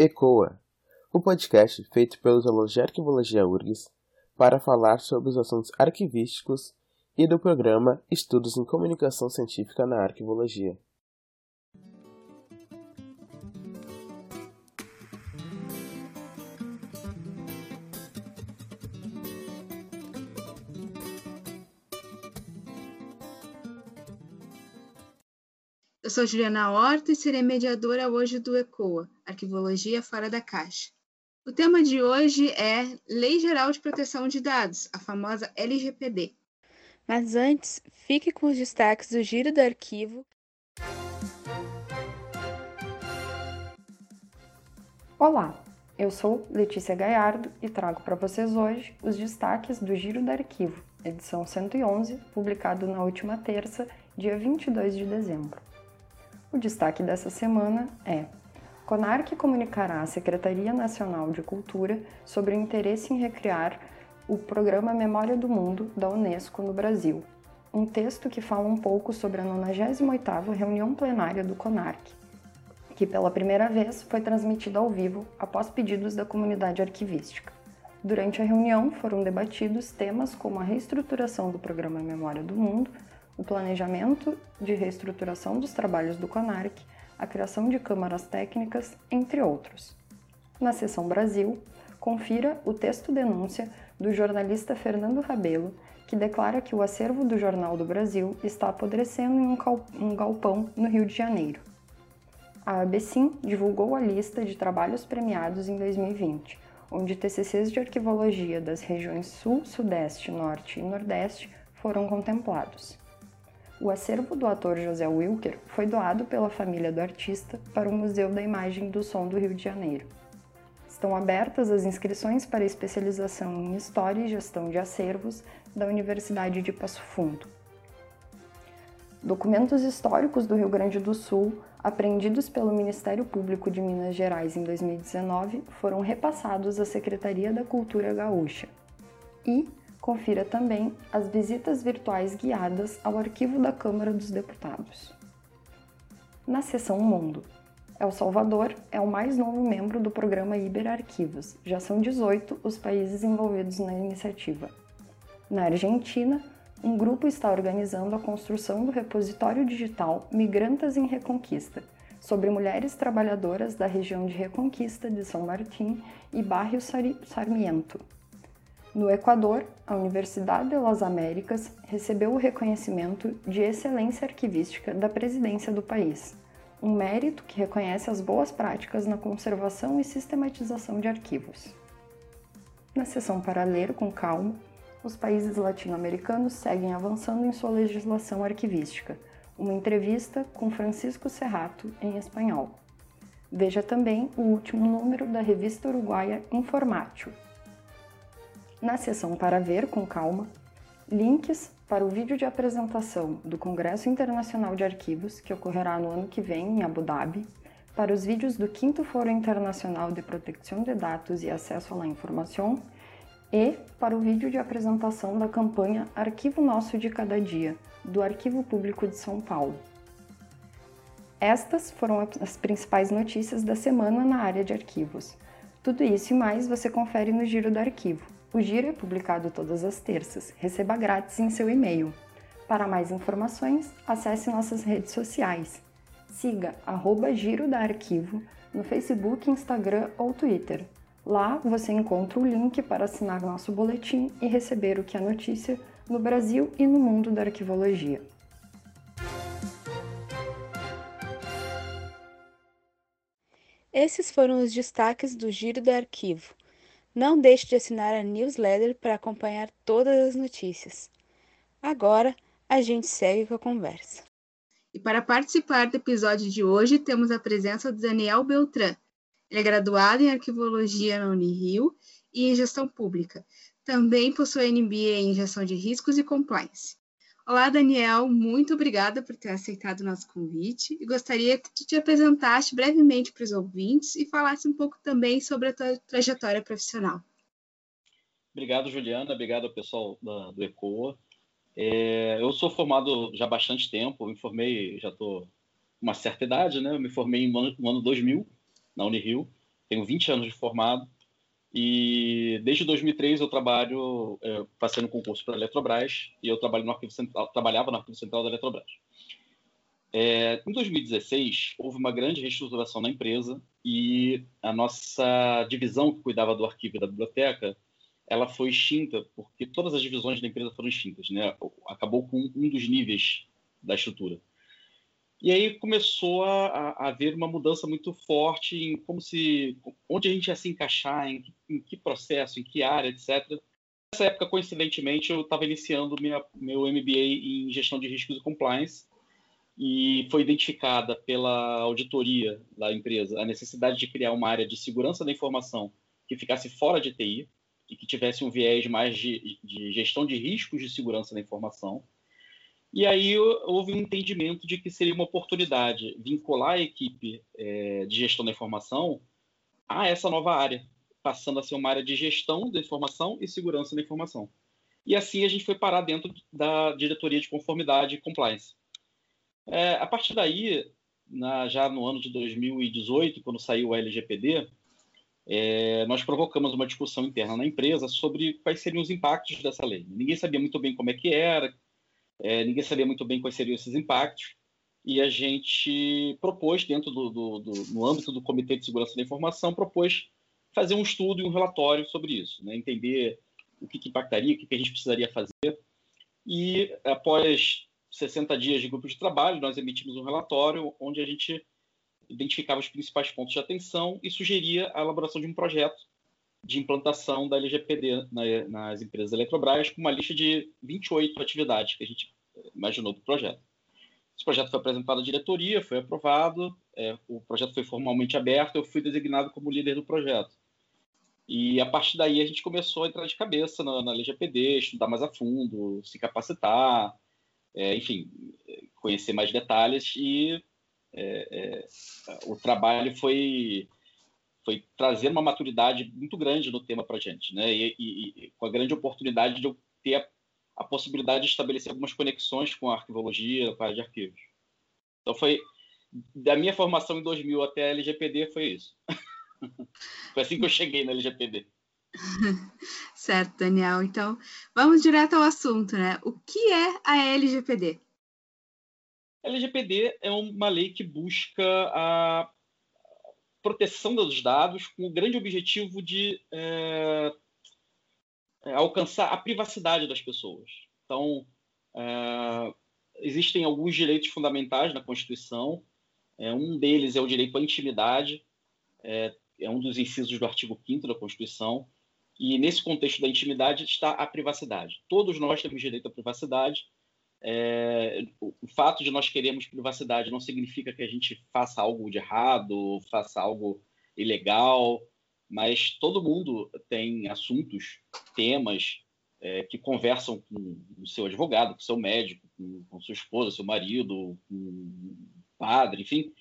ECOA, o podcast feito pelos alunos de Arquivologia URGS para falar sobre os assuntos arquivísticos e do programa Estudos em Comunicação Científica na Arquivologia. Eu sou Juliana Horta e serei mediadora hoje do ECOA, Arquivologia Fora da Caixa. O tema de hoje é Lei Geral de Proteção de Dados, a famosa LGPD. Mas antes, fique com os destaques do Giro do Arquivo. Olá, eu sou Letícia Gaiardo e trago para vocês hoje os destaques do Giro do Arquivo, edição 111, publicado na última terça, dia 22 de dezembro. O destaque dessa semana é: CONARC comunicará à Secretaria Nacional de Cultura sobre o interesse em recriar o programa Memória do Mundo da Unesco no Brasil. Um texto que fala um pouco sobre a 98ª reunião plenária do CONARC, que pela primeira vez foi transmitida ao vivo após pedidos da comunidade arquivística. Durante a reunião foram debatidos temas como a reestruturação do programa Memória do Mundo, o planejamento de reestruturação dos trabalhos do CONARC, a criação de câmaras técnicas, entre outros. Na seção Brasil, confira o texto denúncia do jornalista Fernando Rabelo, que declara que o acervo do Jornal do Brasil está apodrecendo em um galpão no Rio de Janeiro. A ABCIM divulgou a lista de trabalhos premiados em 2020, onde TCCs de arquivologia das regiões Sul, Sudeste, Norte e Nordeste foram contemplados. O acervo do ator José Wilker foi doado pela família do artista para o Museu da Imagem do Som do Rio de Janeiro. Estão abertas as inscrições para especialização em História e Gestão de Acervos da Universidade de Passo Fundo. Documentos históricos do Rio Grande do Sul, apreendidos pelo Ministério Público de Minas Gerais em 2019, foram repassados à Secretaria da Cultura Gaúcha. E confira também as visitas virtuais guiadas ao arquivo da Câmara dos Deputados. Na seção Mundo, El Salvador é o mais novo membro do programa Iberarquivos, já são 18 os países envolvidos na iniciativa. Na Argentina, um grupo está organizando a construção do repositório digital Migrantas em Reconquista, sobre mulheres trabalhadoras da região de Reconquista de São Martim e Barrio Sarmiento, no Equador, a Universidade de las Américas recebeu o reconhecimento de excelência arquivística da presidência do país, um mérito que reconhece as boas práticas na conservação e sistematização de arquivos. Na seção para ler com calma, os países latino-americanos seguem avançando em sua legislação arquivística. Uma entrevista com Francisco Serrato em espanhol. Veja também o último número da revista uruguaia Informátil, na seção Para Ver com Calma, links para o vídeo de apresentação do Congresso Internacional de Arquivos, que ocorrerá no ano que vem em Abu Dhabi, para os vídeos do 5 Foro Internacional de Proteção de Dados e Acesso à Informação e para o vídeo de apresentação da campanha Arquivo Nosso de Cada Dia, do Arquivo Público de São Paulo. Estas foram as principais notícias da semana na área de arquivos. Tudo isso e mais você confere no Giro do Arquivo o Giro é publicado todas as terças. Receba grátis em seu e-mail. Para mais informações, acesse nossas redes sociais. Siga arroba Giro da Arquivo no Facebook, Instagram ou Twitter. Lá você encontra o link para assinar nosso boletim e receber o que é notícia no Brasil e no mundo da arquivologia. Esses foram os destaques do Giro do Arquivo. Não deixe de assinar a newsletter para acompanhar todas as notícias. Agora, a gente segue com a conversa. E para participar do episódio de hoje, temos a presença do Daniel Beltran. Ele é graduado em Arquivologia na Unirio e em Gestão Pública. Também possui MBA em Gestão de Riscos e Compliance. Olá, Daniel, muito obrigada por ter aceitado o nosso convite e gostaria que tu te apresentasse brevemente para os ouvintes e falasse um pouco também sobre a tua trajetória profissional. Obrigado, Juliana, obrigado ao pessoal da, do ECOA. É, eu sou formado já há bastante tempo, me formei, já estou uma certa idade, né? Eu me formei no ano, no ano 2000, na Unirio, tenho 20 anos de formado e desde 2003 eu trabalho, é, passei no concurso para a Eletrobras e eu trabalho no arquivo central, trabalhava no arquivo central da Eletrobras. É, em 2016 houve uma grande reestruturação na empresa e a nossa divisão que cuidava do arquivo e da biblioteca ela foi extinta porque todas as divisões da empresa foram extintas, né? Acabou com um dos níveis da estrutura. E aí começou a, a, haver uma mudança muito forte em como se, onde a gente ia se encaixar, em, em que processo, em que área, etc. Nessa época, coincidentemente, eu estava iniciando minha, meu MBA em gestão de riscos e compliance e foi identificada pela auditoria da empresa a necessidade de criar uma área de segurança da informação que ficasse fora de TI e que tivesse um viés mais de, de gestão de riscos de segurança da informação e aí houve um entendimento de que seria uma oportunidade vincular a equipe é, de gestão da informação a essa nova área, passando a ser uma área de gestão da informação e segurança da informação. E assim a gente foi parar dentro da diretoria de conformidade e compliance. É, a partir daí, na, já no ano de 2018, quando saiu o LGPD, é, nós provocamos uma discussão interna na empresa sobre quais seriam os impactos dessa lei. Ninguém sabia muito bem como é que era, é, ninguém sabia muito bem quais seriam esses impactos e a gente propôs dentro do, do, do, no âmbito do Comitê de Segurança da Informação propôs fazer um estudo e um relatório sobre isso, né? entender o que, que impactaria, o que, que, a gente precisaria fazer e após 60 dias de grupo de trabalho nós emitimos um relatório onde a gente identificava os principais pontos de atenção e sugeria a elaboração de um projeto de implantação da LGPD nas empresas da Eletrobras, com uma lista de 28 atividades que a gente imaginou do projeto. Esse projeto foi apresentado à diretoria, foi aprovado, é, o projeto foi formalmente aberto, eu fui designado como líder do projeto. E a partir daí a gente começou a entrar de cabeça na, na LGPD, estudar mais a fundo, se capacitar, é, enfim, conhecer mais detalhes e é, é o trabalho foi foi trazer uma maturidade muito grande no tema para a gente, né? E, e, e, com a grande oportunidade de eu ter a, a, possibilidade de estabelecer algumas conexões com a arquivologia, com a área de arquivos. Então foi da minha formação em 2000 até a LGPD foi isso. foi assim que eu cheguei na LGPD. certo, Daniel. Então, vamos direto ao assunto, né? O que é a LGPD? A LGPD é uma lei que busca a proteção dos dados com o grande objetivo de é, é, alcançar a privacidade das pessoas. Então, é, existem alguns direitos fundamentais na Constituição. É, um deles é o direito à intimidade, é, é um dos incisos do artigo 5 da Constituição. E nesse contexto da intimidade está a privacidade. Todos nós temos direito à privacidade, é, o fato de nós queremos privacidade não significa que a gente faça algo de errado, faça algo ilegal, mas todo mundo tem assuntos, temas é, que conversam com o seu advogado, com o seu médico, com, com sua esposa, seu marido, com o padre, enfim,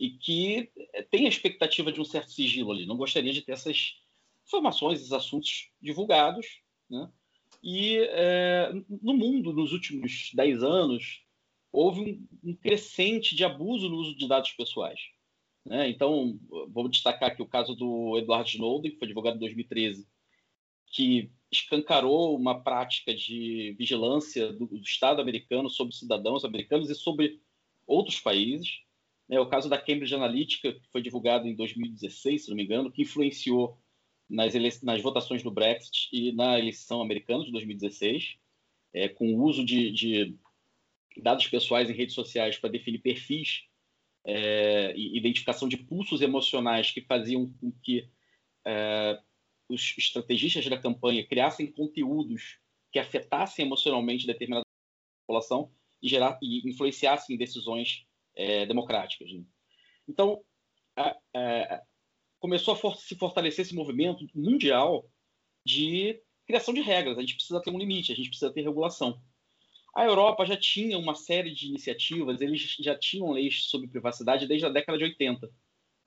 e que tem a expectativa de um certo sigilo ali. Não gostaria de ter essas informações, esses assuntos divulgados, né? E é, no mundo, nos últimos 10 anos, houve um, um, crescente de abuso no uso de dados pessoais. Né? Então, vou destacar aqui o caso do Edward Snowden, que foi advogado em 2013, que escancarou uma prática de vigilância do, do Estado americano sobre cidadãos americanos e sobre outros países. É o caso da Cambridge Analytica, que foi divulgado em 2016, se não me engano, que influenciou nas, nas votações do Brexit e na eleição americana de 2016, é, com o uso de, de, dados pessoais em redes sociais para definir perfis é, e identificação de pulsos emocionais que faziam com que é, os estrategistas da campanha criassem conteúdos que afetassem emocionalmente determinada população e, gerar, e influenciassem decisões é, democráticas. Né? Então, a, começou a for se fortalecer esse movimento mundial de criação de regras. A gente precisa ter um limite, a gente precisa ter regulação. A Europa já tinha uma série de iniciativas, eles já tinham leis sobre privacidade desde a década de 80.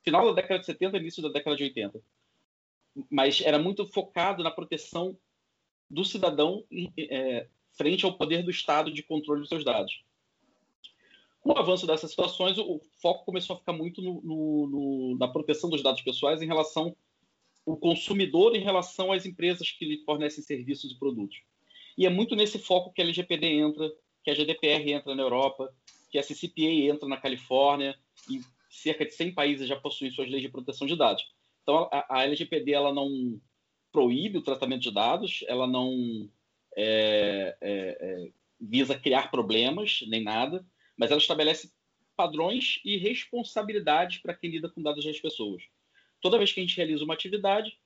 Final da década de 70 início da década de 80. Mas era muito focado na proteção do cidadão é, frente ao poder do Estado de controle dos seus dados. Com o avanço dessas situações, o foco começou a ficar muito no, no, no, na proteção dos dados pessoais em relação ao consumidor em relação às empresas que lhe fornecem serviços e produtos. E é muito nesse foco que a LGPD entra, que a GDPR entra na Europa, que a CCPA entra na Califórnia e cerca de 100 países já possuem suas leis de proteção de dados. Então, a, a LGPD ela não proíbe o tratamento de dados, ela não é, é, é, visa criar problemas nem nada, mas ela estabelece padrões e responsabilidades para quem lida com dados das pessoas. Toda vez que a gente realiza uma atividade,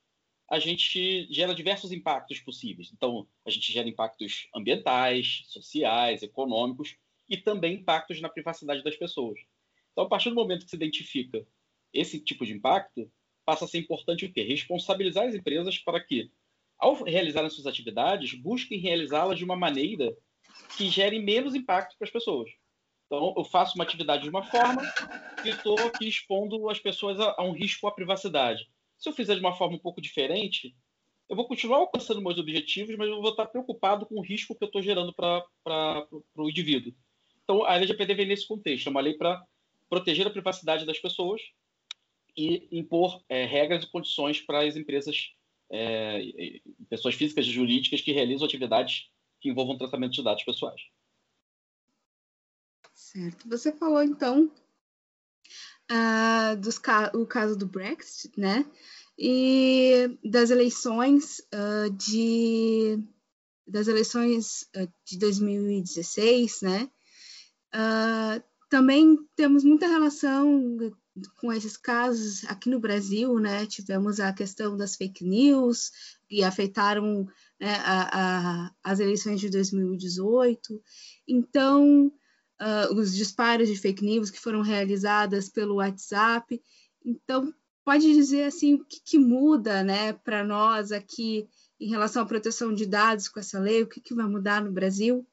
a gente gera diversos impactos possíveis. Então, a gente gera impactos ambientais, sociais, econômicos e também impactos na privacidade das pessoas. Então, a partir do momento que se identifica esse tipo de impacto, passa a ser importante o quê? Responsabilizar as empresas para que, ao realizarem suas atividades, busquem realizá-las de uma maneira que gere menos impacto para as pessoas. Então, eu faço uma atividade de uma forma e estou aqui expondo as pessoas a, a, um risco à privacidade. Se eu fizer de uma forma um pouco diferente, eu vou continuar alcançando meus objetivos, mas eu vou estar preocupado com o risco que eu estou gerando para o indivíduo. Então, a LGPD vem nesse contexto. É uma lei para proteger a privacidade das pessoas e impor é, regras e condições para as empresas, é, pessoas físicas e jurídicas que realizam atividades que envolvam tratamento de dados pessoais. Certo. Você falou, então, uh, dos ca o caso do Brexit, né? E das eleições uh, de das eleições uh, de 2016, né? também temos muita relação com esses casos aqui no Brasil, né? Tivemos a questão das fake news que afetaram né, a, a, as eleições de 2018. Então, uh, os disparos de fake news que foram realizadas pelo WhatsApp. Então, pode dizer assim o que, que muda, né, para nós aqui em relação à proteção de dados com essa lei? O que, que vai mudar no Brasil?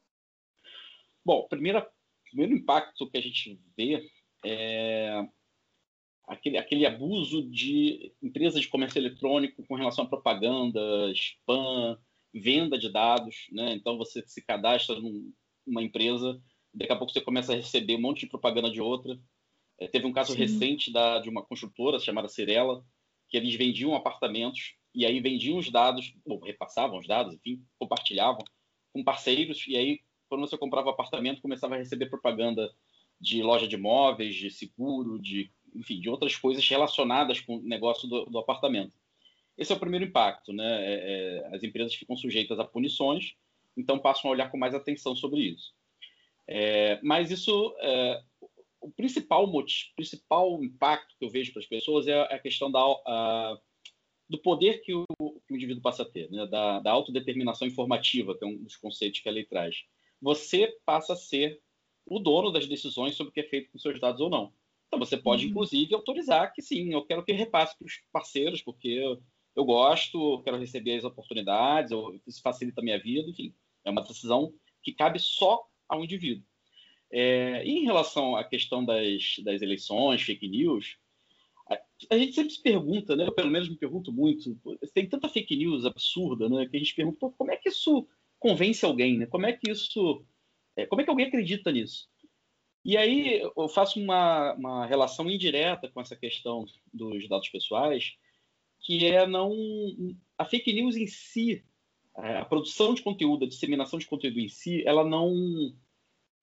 Bom, primeiro, primeiro impacto que a gente vê é aquele, aquele abuso de empresas de comércio eletrônico com relação à propaganda, spam, venda de dados. Né? Então, você se cadastra numa empresa, daqui a pouco você começa a receber um monte de propaganda de outra. É, teve um caso Sim. recente da, de uma construtora chamada Cirela, que eles vendiam apartamentos e aí vendiam os dados, ou repassavam os dados, enfim, compartilhavam com parceiros, e aí, quando você comprava apartamento, começava a receber propaganda de loja de imóveis, de seguro, de enfim, de outras coisas relacionadas com o negócio do, do apartamento. Esse é o primeiro impacto, né? É, é, as empresas ficam sujeitas a punições, então passam a olhar com mais atenção sobre isso. É, mas isso, é, o principal motivo, principal impacto que eu vejo para as pessoas é a questão da, a, do poder que o, que o, indivíduo passa a ter, né? da, da autodeterminação informativa, que é um dos conceitos que a lei traz. Você passa a ser o dono das decisões sobre o que é feito com seus dados ou não. Então você pode, uhum. inclusive, autorizar que sim, eu quero que repasse para os parceiros, porque eu, eu gosto, quero receber as oportunidades, eu, isso facilita a minha vida, enfim. É uma decisão que cabe só ao indivíduo. É, em relação à questão das, das eleições, fake news, a, a, gente sempre se pergunta, né? Eu pelo menos me pergunto muito, tem tanta fake news absurda, né? Que a gente pergunta, como é que isso convence alguém, né? Como é que isso, é, como é que alguém acredita nisso? E aí eu faço uma, uma relação indireta com essa questão dos dados pessoais, que é não a fake news em si, a produção de conteúdo, a disseminação de conteúdo em si, ela não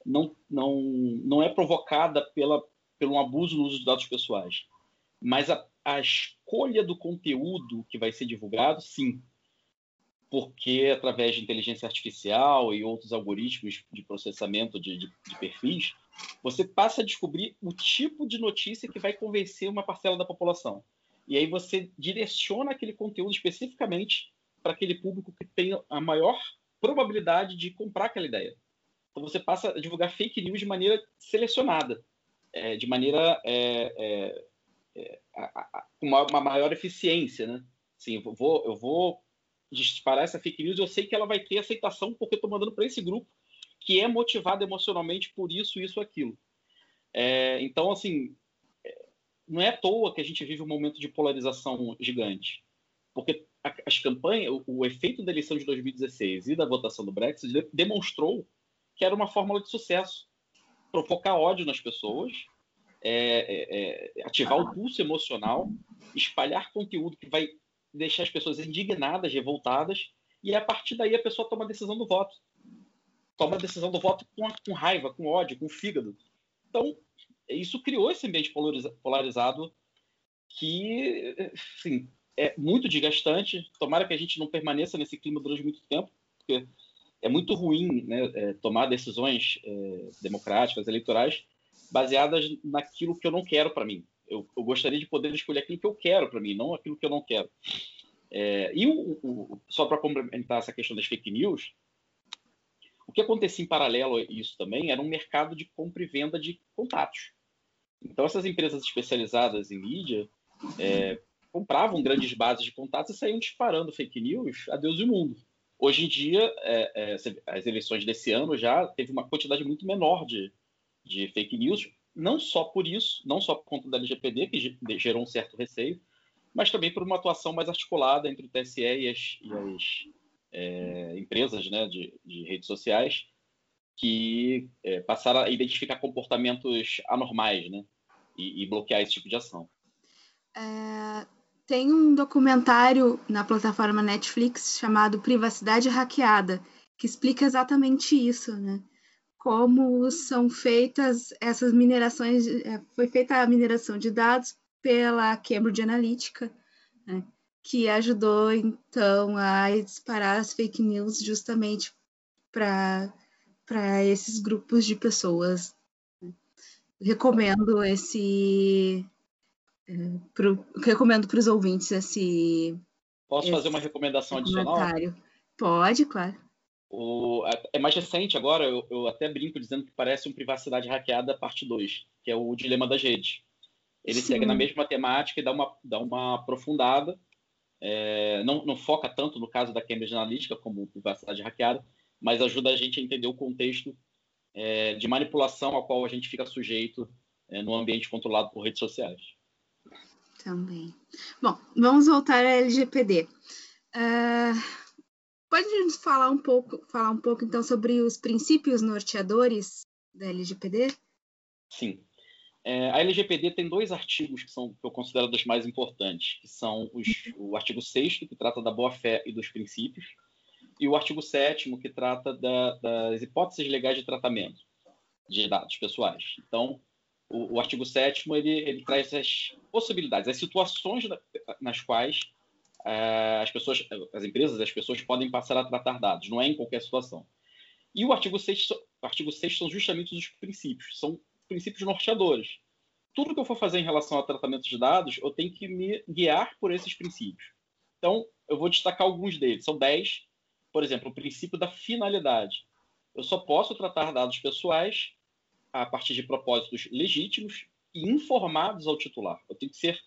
não não não é provocada pela pelo abuso no uso de dados pessoais, mas a, a escolha do conteúdo que vai ser divulgado, sim, porque através de inteligência artificial e outros algoritmos de processamento de, de, de, perfis, você passa a descobrir o tipo de notícia que vai convencer uma parcela da população. E aí você direciona aquele conteúdo especificamente para aquele público que tem a maior probabilidade de comprar aquela ideia. Então você passa a divulgar fake news de maneira selecionada, é, de maneira é, é, é com uma, uma, maior eficiência, né? Sim, eu vou, eu vou disparar essa fake news, eu sei que ela vai ter aceitação porque eu estou mandando para esse grupo que é motivado emocionalmente por isso, isso, aquilo. É, então, assim, é, não é à toa que a gente vive um momento de polarização gigante, porque as campanhas, o, o efeito da eleição de 2016 e da votação do Brexit demonstrou que era uma fórmula de sucesso. provocar ódio nas pessoas, é, é, é, ativar o pulso emocional, espalhar conteúdo que vai deixar as pessoas indignadas, revoltadas, e a partir daí a pessoa toma a decisão do voto. Toma a decisão do voto com, com raiva, com ódio, com fígado. Então, isso criou esse ambiente polarizado que, assim, é muito desgastante. Tomara que a gente não permaneça nesse clima durante muito tempo, porque é muito ruim né, é, tomar decisões é, democráticas, eleitorais, baseadas naquilo que eu não quero para mim. Eu, eu, gostaria de poder escolher aquilo que eu quero para mim, não aquilo que eu não quero. É, e o, o, só para complementar essa questão das fake news, o que acontecia em paralelo a isso também era um mercado de compra e venda de contatos. Então, essas empresas especializadas em mídia é, compravam grandes bases de contatos e saíam disparando fake news a Deus e o mundo. Hoje em dia, é, é, as eleições desse ano já teve uma quantidade muito menor de, de fake news, não só por isso, não só por conta da LGPD, que gerou um certo receio, mas também por uma atuação mais articulada entre o TSE e as, e as é, empresas né, de, de, redes sociais que é, passaram a identificar comportamentos anormais né, e, e bloquear esse tipo de ação. É, tem um documentário na plataforma Netflix chamado Privacidade Hackeada, que explica exatamente isso, né? Como são feitas essas minerações, é, foi feita a mineração de dados pela Cambridge Analytica, né? que ajudou então a disparar as fake news justamente para esses grupos de pessoas. Recomendo esse pro, recomendo para os ouvintes esse. Posso esse fazer uma recomendação adicional? Pode, claro. O, é mais recente agora, eu, eu, até brinco dizendo que parece um Privacidade Hackeada parte 2, que é o Dilema das Redes. Ele Sim. segue na mesma temática e dá uma, dá uma aprofundada. É, não, não foca tanto no caso da Cambridge Analytica como privacidade hackeada, mas ajuda a gente a entender o contexto é, de manipulação ao qual a gente fica sujeito é, no ambiente controlado por redes sociais. Também. Bom, vamos voltar à LGPD. Uh, ah, pode nos falar um pouco, falar um pouco então sobre os princípios norteadores da LGPD? Sim. É, a LGPD tem dois artigos que são que eu considero dos mais importantes, que são os, o artigo 6 que trata da boa-fé e dos princípios, e o artigo 7 que trata da, das hipóteses legais de tratamento de dados pessoais. Então, o, o artigo 7 ele, ele traz as possibilidades, as situações nas quais uh, as pessoas, as empresas, as pessoas podem passar a tratar dados, não é em qualquer situação. E o artigo 6, o artigo 6 são justamente os princípios, são princípios norteadores. Tudo que eu for fazer em relação ao tratamento de dados, eu tenho que me guiar por esses princípios. Então, eu vou destacar alguns deles, são 10. Por exemplo, o princípio da finalidade. Eu só posso tratar dados pessoais a partir de propósitos legítimos e informados ao titular. Eu tenho que ser,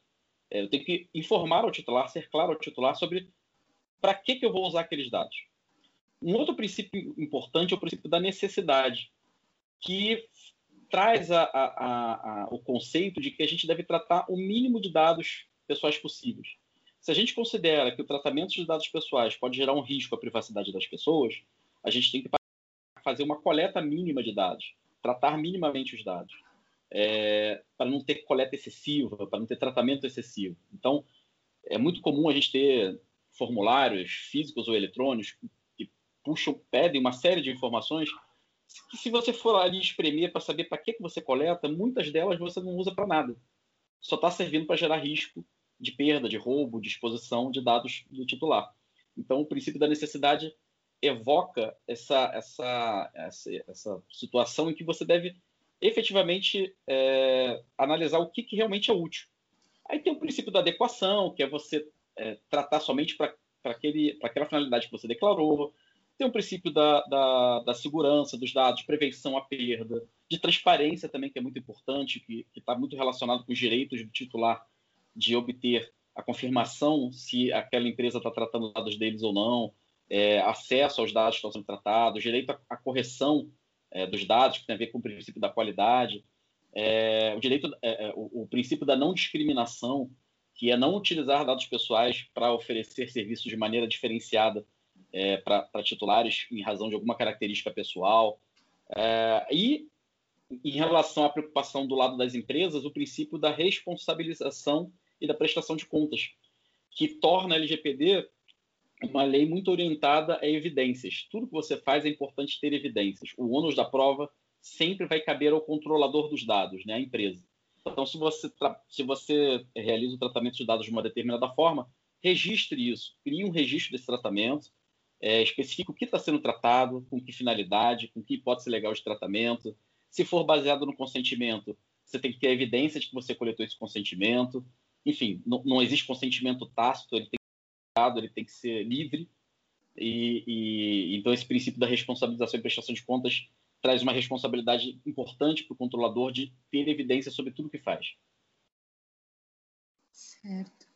é, eu tenho que informar ao titular, ser claro ao titular sobre para que, que eu vou usar aqueles dados. Um outro princípio importante é o princípio da necessidade, que traz a, a, a, o conceito de que a gente deve tratar o mínimo de dados pessoais possíveis. Se a gente considera que o tratamento de dados pessoais pode gerar um risco à privacidade das pessoas, a gente tem que fazer uma coleta mínima de dados tratar minimamente os dados, é, para não ter coleta excessiva, para não ter tratamento excessivo. Então, é muito comum a gente ter formulários físicos ou eletrônicos que puxam, pedem uma série de informações que se você for ali espremer para saber para que, que você coleta, muitas delas você não usa para nada. Só está servindo para gerar risco de perda, de roubo, de exposição de dados do titular. Então, o princípio da necessidade evoca essa, essa, essa, essa situação em que você deve efetivamente é, analisar o que, que, realmente é útil. Aí tem o princípio da adequação, que é você é, tratar somente para aquela finalidade que você declarou. Tem o princípio da, da, da, segurança dos dados, prevenção à perda, de transparência também, que é muito importante, que está muito relacionado com os direitos do titular de obter a confirmação se aquela empresa está tratando dados deles ou não, é, acesso aos dados que estão sendo tratados, direito à, correção é, dos dados, que tem a ver com o princípio da qualidade, é, o direito, é, é, o, o, princípio da não discriminação, que é não utilizar dados pessoais para oferecer serviços de maneira diferenciada é, para titulares em razão de alguma característica pessoal. e em relação à preocupação do lado das empresas, o princípio da responsabilização e da prestação de contas, que torna a LGPD uma lei muito orientada a evidências. Tudo que você faz é importante ter evidências. O ônus da prova sempre vai caber ao controlador dos dados, né, a empresa. Então, se você, se você realiza o tratamento de dados de uma determinada forma, registre isso, crie um registro desse tratamento, é, especifique o que está sendo tratado, com que finalidade, com que hipótese legal de tratamento. Se for baseado no consentimento, você tem que ter evidência de que você coletou esse consentimento. Enfim, não, não existe consentimento tácito, ele tem ele tem que ser livre. E, e, então esse princípio da responsabilização e prestação de contas traz uma responsabilidade importante para o controlador de ter evidência sobre tudo que faz. Certo.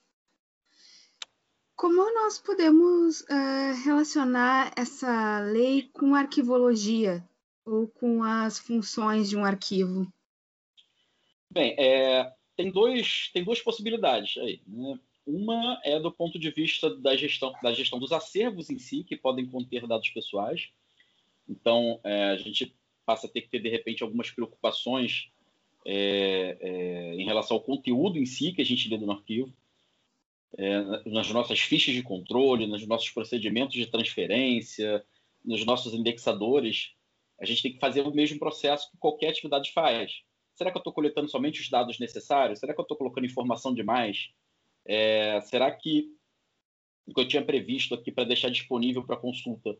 Como nós podemos uh, relacionar essa lei com arquivologia ou com as funções de um arquivo? Bem, é, tem, dois, tem duas possibilidades aí. Né? Uma é do ponto de vista da gestão, da gestão dos acervos em si, que podem conter dados pessoais. Então, é, a gente passa a ter que ter, de repente, algumas preocupações é, é, em relação ao conteúdo em si que a gente lê no arquivo é, nas nossas fichas de controle, nos nossos procedimentos de transferência, nos nossos indexadores, a gente tem que fazer o mesmo processo que qualquer atividade faz. Será que eu estou coletando somente os dados necessários? Será que eu estou colocando informação demais? É, será que o que eu tinha previsto aqui para deixar disponível para consulta,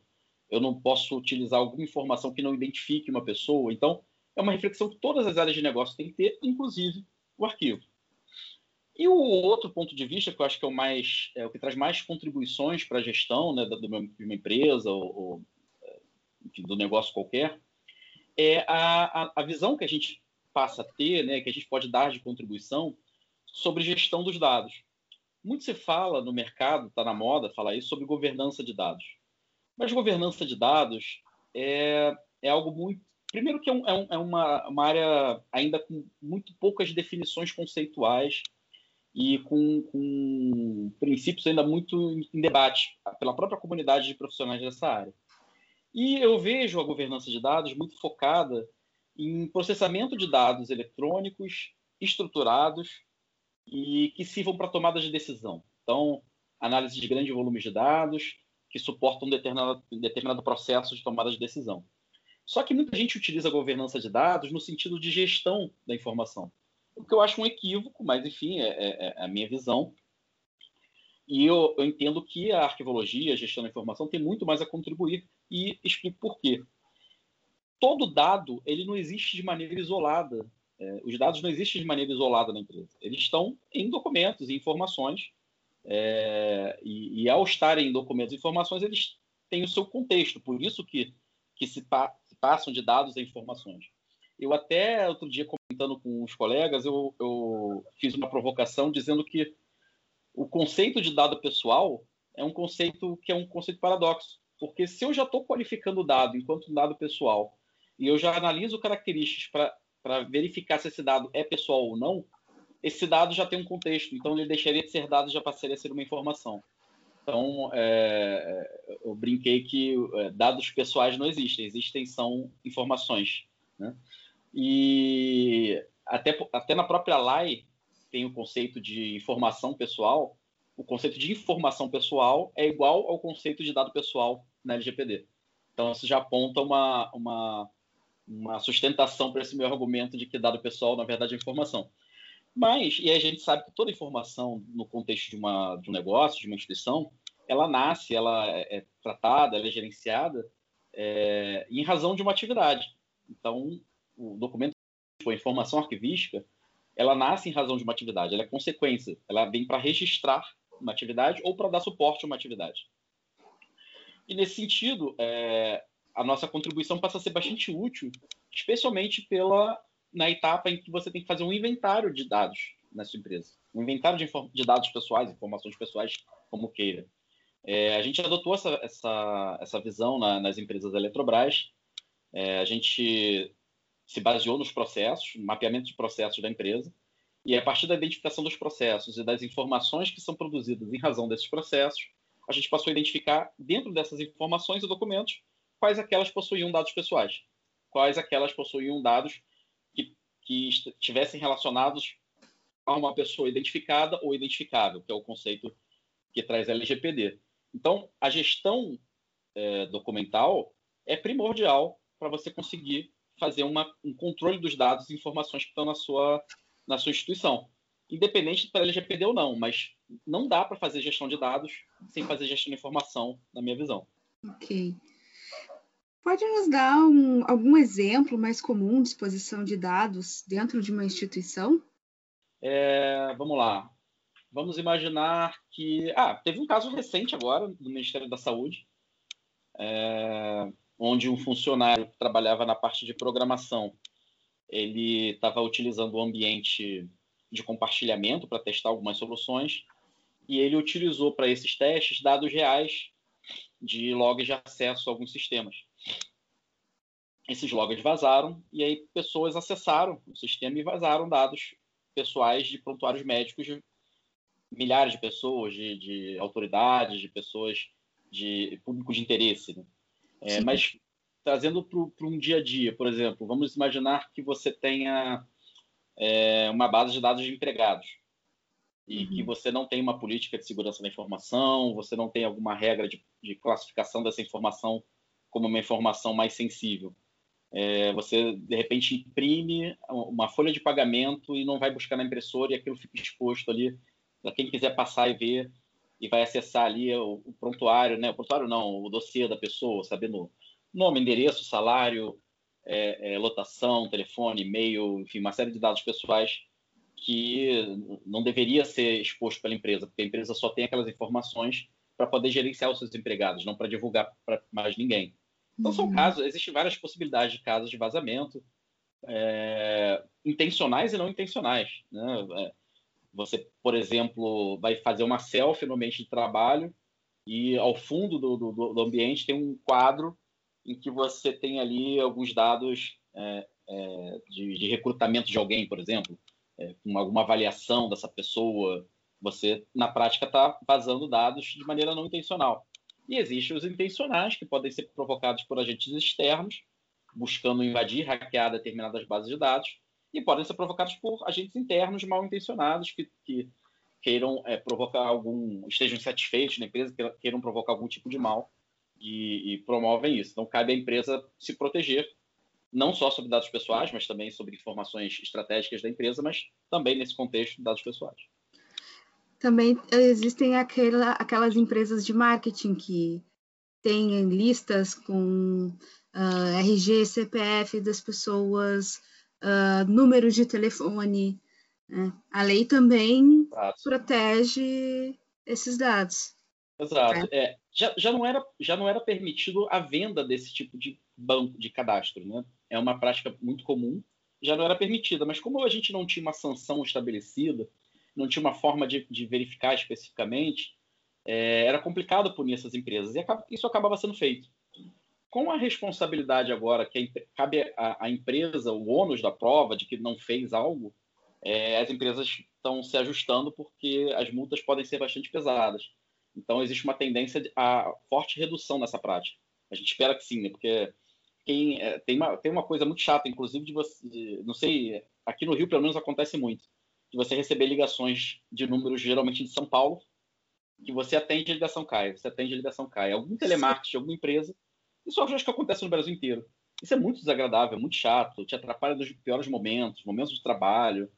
eu não posso utilizar alguma informação que não identifique uma pessoa? Então, é uma reflexão que todas as áreas de negócio têm que ter, inclusive o arquivo. E o outro ponto de vista, que eu acho que é o mais, é o que traz mais contribuições para a gestão né, de uma empresa ou, ou enfim, do negócio qualquer, é a, a, visão que a gente passa a ter, né, que a gente pode dar de contribuição sobre gestão dos dados. Muito se fala no mercado, está na moda falar isso, sobre governança de dados. Mas governança de dados é, é algo muito. Primeiro, que é, um, é, é uma, uma área ainda com muito poucas definições conceituais e com, com, princípios ainda muito em debate pela própria comunidade de profissionais dessa área. E eu vejo a governança de dados muito focada em processamento de dados eletrônicos estruturados e que sirvam para tomada de decisão. Então, análise de grandes volumes de dados que suportam um determinado, determinado processo de tomada de decisão. Só que muita gente utiliza a governança de dados no sentido de gestão da informação o que eu acho um equívoco, mas enfim, é, é, é a minha visão. E eu, eu, entendo que a arquivologia, a gestão da informação, tem muito mais a contribuir e explico por quê. Todo dado ele não existe de maneira isolada. É, os dados não existem de maneira isolada na empresa. Eles estão em documentos e informações. É, e, e, ao estarem em documentos e informações, eles têm o seu contexto. Por isso que, que se, pa, se passam de dados a informações. Eu até outro dia comentando com os colegas, eu, eu fiz uma provocação dizendo que o conceito de dado pessoal é um conceito que é um conceito paradoxo, porque se eu já estou qualificando o dado enquanto um dado pessoal e eu já analiso características para verificar se esse dado é pessoal ou não, esse dado já tem um contexto, então ele deixaria de ser dado e já passaria a ser uma informação. Então, é, eu brinquei que é, dados pessoais não existem, existem são informações. Né? E até, até na própria lei tem o conceito de informação pessoal. O conceito de informação pessoal é igual ao conceito de dado pessoal na LGPD. Então, isso já aponta uma, uma, uma sustentação para esse meu argumento de que dado pessoal, na verdade, é informação. Mas, e a gente sabe que toda informação no contexto de, uma, de um negócio, de uma instituição, ela nasce, ela é, é tratada, ela é gerenciada é, em razão de uma atividade. Então, o documento, a informação arquivística, ela nasce em razão de uma atividade, ela é consequência, ela vem para registrar uma atividade ou para dar suporte a uma atividade. E nesse sentido, é, a nossa contribuição passa a ser bastante útil, especialmente pela na etapa em que você tem que fazer um inventário de dados na sua empresa, um inventário de, de dados pessoais, informações pessoais, como queira. É, a gente adotou essa, essa, essa visão na, nas empresas da Eletrobras. É, a gente se baseou nos processos, no mapeamento de processos da empresa, e a partir da identificação dos processos e das informações que são produzidas em razão desses processos, a gente passou a identificar, dentro dessas informações e documentos, quais aquelas possuíam dados pessoais, quais aquelas possuíam dados que estivessem relacionados a uma pessoa identificada ou identificável, que é o conceito que traz LGPD. Então, a gestão é, documental é primordial para você conseguir fazer uma, um controle dos dados e informações que estão na sua, na sua instituição. Independente para LGPD ou não, mas não dá para fazer gestão de dados sem fazer gestão de informação, na minha visão. Ok. Pode nos dar um, algum exemplo mais comum de exposição de dados dentro de uma instituição? É, vamos lá. Vamos imaginar que. Ah, teve um caso recente agora do Ministério da Saúde, é, onde um funcionário que trabalhava na parte de programação ele estava utilizando o ambiente de compartilhamento para testar algumas soluções e ele utilizou para esses testes dados reais de logs de acesso a alguns sistemas. Esses logs vazaram e aí pessoas acessaram o sistema e vazaram dados pessoais de prontuários médicos de milhares de pessoas, de, de autoridades, de pessoas de público de interesse. Né? É, mas trazendo para um dia a dia, por exemplo, vamos imaginar que você tenha é, uma base de dados de empregados e uhum. que você não tem uma política de segurança da informação, você não tem alguma regra de, de classificação dessa informação como uma informação mais sensível. É, você, de repente, imprime uma folha de pagamento e não vai buscar na impressora e aquilo fica exposto ali para quem quiser passar e ver e vai acessar ali o, o, prontuário, né? O prontuário não, o dossiê da pessoa, sabendo nome, endereço, salário, é, é, lotação, telefone, e-mail, enfim, uma série de dados pessoais que não deveria ser exposto pela empresa, porque a empresa só tem aquelas informações para poder gerenciar os seus empregados, não para divulgar para mais ninguém. Então são uhum. casos, existem várias possibilidades de casos de vazamento, é, intencionais e não intencionais. Né? É, você, por exemplo, vai fazer uma selfie no ambiente de trabalho e ao fundo do, do, do ambiente tem um quadro em que você tem ali alguns dados é, é de, de, recrutamento de alguém, por exemplo, é, com alguma avaliação dessa pessoa. Você, na prática, está vazando dados de maneira não intencional. E existem os intencionais, que podem ser provocados por agentes externos, buscando invadir, hackear determinadas bases de dados, e podem ser provocados por agentes internos mal intencionados que, que queiram é, provocar algum, estejam insatisfeitos na empresa, queiram provocar algum tipo de mal e, e, promovem isso. Então, cabe à empresa se proteger, não só sobre dados pessoais, mas também sobre informações estratégicas da empresa, mas também nesse contexto de dados pessoais. Também existem aquela, aquelas empresas de marketing que têm listas com uh, ah, RG, CPF das pessoas, uh, número de telefone. Né? A lei também Exato. protege esses dados. Exato. É. É, já, já, não era, já não era permitido a venda desse tipo de banco de cadastro. Né? É uma prática muito comum, já não era permitida. Mas como a gente não tinha uma sanção estabelecida, não tinha uma forma de, de verificar especificamente, é, era complicado punir essas empresas. E isso acabava sendo feito. Com a responsabilidade agora que cabe à empresa, o ônus da prova de que não fez algo, é, as empresas estão se ajustando porque as multas podem ser bastante pesadas. Então, existe uma tendência a forte redução nessa prática. A gente espera que sim, né? porque quem, é, tem, uma, tem uma coisa muito chata, inclusive, de você. De, não sei, aqui no Rio, pelo menos, acontece muito de você receber ligações de números geralmente de São Paulo, que você atende a ligação cai, você atende a ligação cai. Algum telemarketing, alguma empresa, isso eu acho que acontece no Brasil inteiro. Isso é muito desagradável, muito chato, te atrapalha nos piores momentos, momentos de trabalho.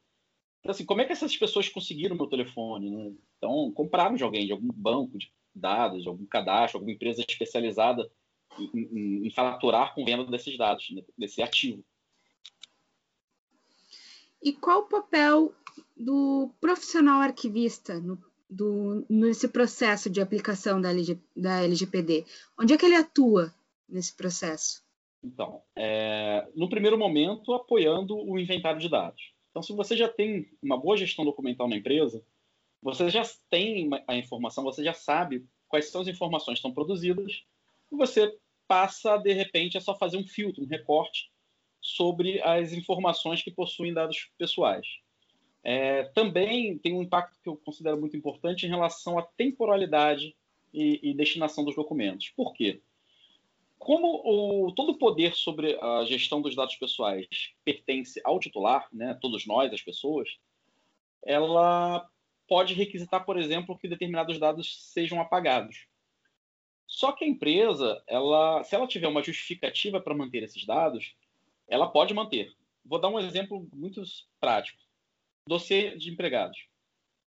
Então, assim, como é que essas pessoas conseguiram meu telefone? Né? Então, compraram de alguém, de algum banco de dados, de algum cadastro, alguma empresa especializada em, em, em faturar com venda desses dados, né? desse ativo. E qual o papel do profissional arquivista no, do, nesse processo de aplicação da, LG, da LGPD? Onde é que ele atua nesse processo? Então, é, no primeiro momento, apoiando o inventário de dados. Então, se você já tem uma boa gestão documental na empresa, você já tem a informação, você já sabe quais são as informações que estão produzidas, e você passa, de repente, a só fazer um filtro, um recorte sobre as informações que possuem dados pessoais. É, também tem um impacto que eu considero muito importante em relação à temporalidade e, e destinação dos documentos. Por quê? como o, todo o poder sobre a gestão dos dados pessoais pertence ao titular, né, todos nós, as pessoas, ela pode requisitar, por exemplo, que determinados dados sejam apagados. Só que a empresa, ela, se ela tiver uma justificativa para manter esses dados, ela pode manter. Vou dar um exemplo muito prático. Dossiê de empregados.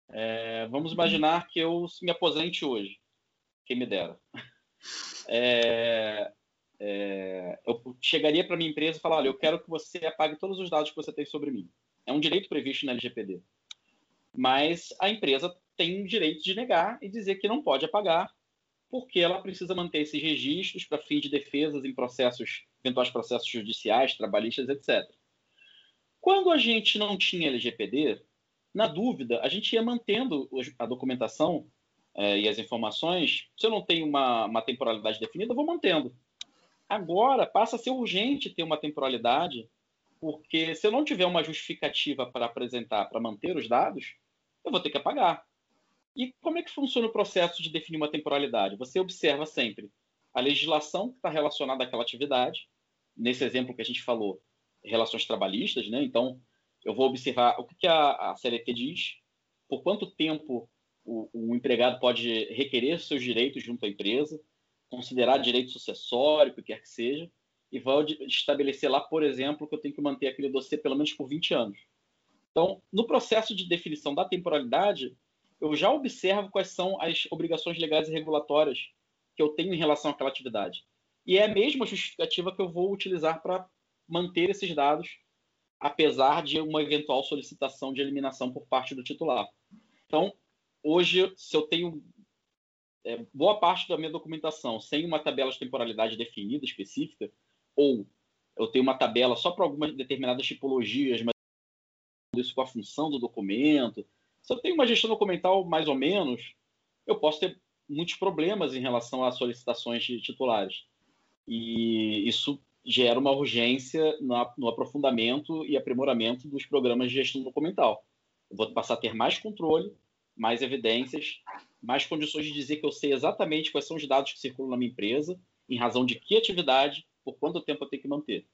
É, vamos imaginar que eu me aposente hoje. Quem me dera. É, é, eu chegaria para minha empresa e falar, olha, eu quero que você apague todos os dados que você tem sobre mim. É um direito previsto na LGPD. Mas a empresa tem o direito de negar e dizer que não pode apagar, porque ela precisa manter esses registros para fim de defesas em processos, eventuais processos judiciais, trabalhistas, etc. Quando a gente não tinha LGPD, na dúvida, a gente ia mantendo a documentação é, e as informações. Se eu não tenho uma, uma temporalidade definida, eu vou mantendo. Agora passa a ser urgente ter uma temporalidade, porque se eu não tiver uma justificativa para apresentar para manter os dados, eu vou ter que apagar. E como é que funciona o processo de definir uma temporalidade? Você observa sempre a legislação que está relacionada àquela atividade. Nesse exemplo que a gente falou, relações trabalhistas, né? Então, eu vou observar o que, que a, a CLT diz, por quanto tempo o, o, empregado pode requerer seus direitos junto à empresa, considerar direito sucessório, o que quer que seja, e vou estabelecer lá, por exemplo, que eu tenho que manter aquele dossiê pelo menos por 20 anos. Então, no processo de definição da temporalidade, eu já observo quais são as obrigações legais e regulatórias que eu tenho em relação àquela atividade. E é a mesma justificativa que eu vou utilizar para manter esses dados, apesar de uma eventual solicitação de eliminação por parte do titular. Então, hoje, se eu tenho é, boa parte da minha documentação sem uma tabela de temporalidade definida, específica, ou eu tenho uma tabela só para algumas determinadas tipologias, mas isso com a função do documento. Se eu tenho uma gestão documental mais ou menos, eu posso ter muitos problemas em relação às solicitações de titulares. E isso gera uma urgência no aprofundamento e aprimoramento dos programas de gestão documental. Eu vou passar a ter mais controle, mais evidências, mais condições de dizer que eu sei exatamente quais são os dados que circulam na minha empresa, em razão de que atividade, por quanto tempo eu tenho que manter.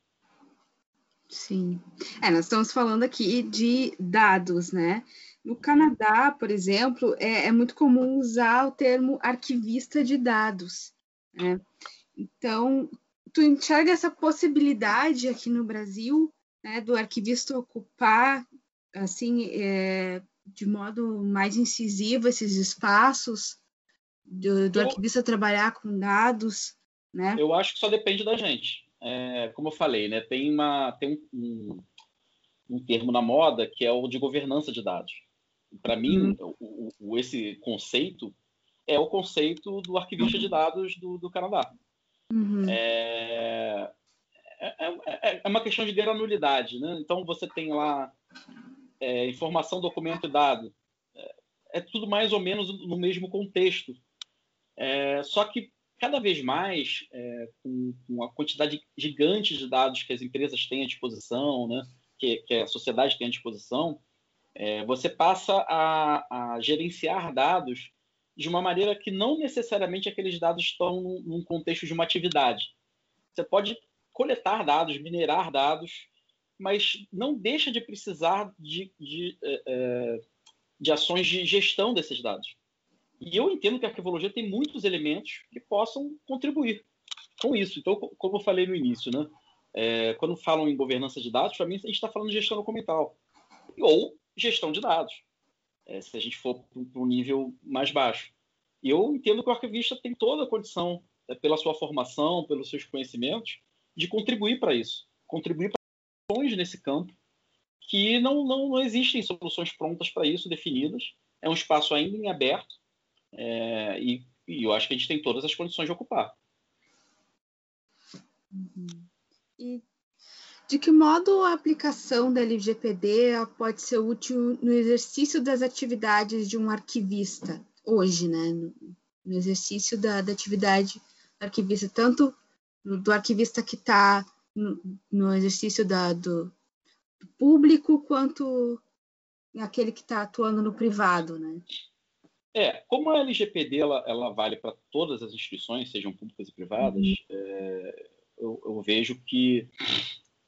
Sim. É, nós estamos falando aqui de dados, né? No Canadá, por exemplo, é, é muito comum usar o termo arquivista de dados. Né? Então, tu enxerga essa possibilidade aqui no Brasil, né, do arquivista ocupar, assim, é, de modo mais incisivo esses espaços, do, do eu, arquivista trabalhar com dados, né? Eu acho que só depende da gente é, como eu falei, né, tem, uma, tem um, um, um, termo na moda que é o de governança de dados. Para mim, uhum. o, o, esse conceito é o conceito do arquivista de dados do, do Canadá. Uhum. É, é, é, é, uma questão de granulidade. Né? Então, você tem lá é, informação, documento e dado. É, é tudo mais ou menos no mesmo contexto. É, só que cada vez mais, com, com, a quantidade gigante de dados que as empresas têm à disposição, né, que, que a sociedade tem à disposição, você passa a, a, gerenciar dados de uma maneira que não necessariamente aqueles dados estão num, contexto de uma atividade. Você pode coletar dados, minerar dados, mas não deixa de precisar de, de, é, é de ações de gestão desses dados. E eu entendo que a arquivologia tem muitos elementos que possam contribuir com isso. Então, como eu falei no início, né? É, quando falam em governança de dados, para mim a gente está falando de gestão documental ou gestão de dados, é, se a gente for para um nível mais baixo. E eu entendo que o arquivista tem toda a condição, é, pela sua formação, pelos seus conhecimentos, de contribuir para isso, contribuir para soluções nesse campo que não, não, não existem soluções prontas para isso definidas. É um espaço ainda em aberto é, e, e, eu acho que a gente tem todas as condições de ocupar. Uhum. E de que modo a aplicação da LGPD pode ser útil no exercício das atividades de um arquivista hoje, né? No, no exercício da, da, atividade arquivista, tanto do arquivista que está no, no, exercício da, do, do público, quanto aquele que está atuando no privado, né? É, como a LGPD ela, ela vale para todas as instituições, sejam públicas e privadas, uhum. é, eu, eu, vejo que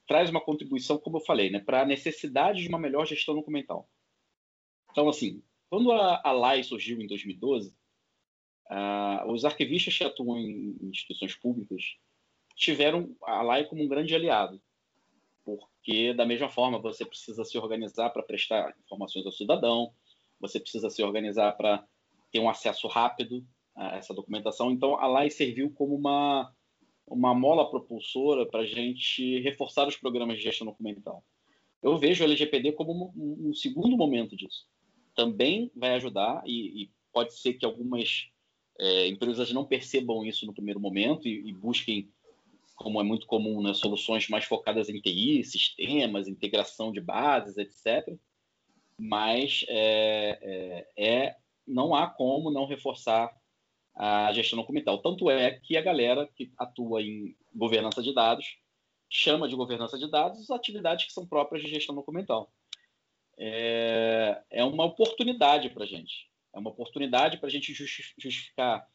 traz uma contribuição, como eu falei, né, para a necessidade de uma melhor gestão documental. Então, assim, quando a, a LAI surgiu em 2012, uh, os arquivistas que atuam em instituições públicas tiveram a LAI como um grande aliado, porque, da mesma forma, você precisa se organizar para prestar informações ao cidadão, você precisa se organizar para ter um acesso rápido a essa documentação. Então, a LAI serviu como uma, uma mola propulsora para a gente reforçar os programas de gestão documental. Eu vejo o LGPD como um, um segundo momento disso. Também vai ajudar, e, e pode ser que algumas é, empresas não percebam isso no primeiro momento e, e busquem, como é muito comum, né, soluções mais focadas em TI, sistemas, integração de bases, etc. Mas é, é, é não há como não reforçar a gestão documental. Tanto é que a galera que atua em governança de dados chama de governança de dados atividades que são próprias de gestão documental. É, é uma oportunidade para a gente. É uma oportunidade para a gente justificar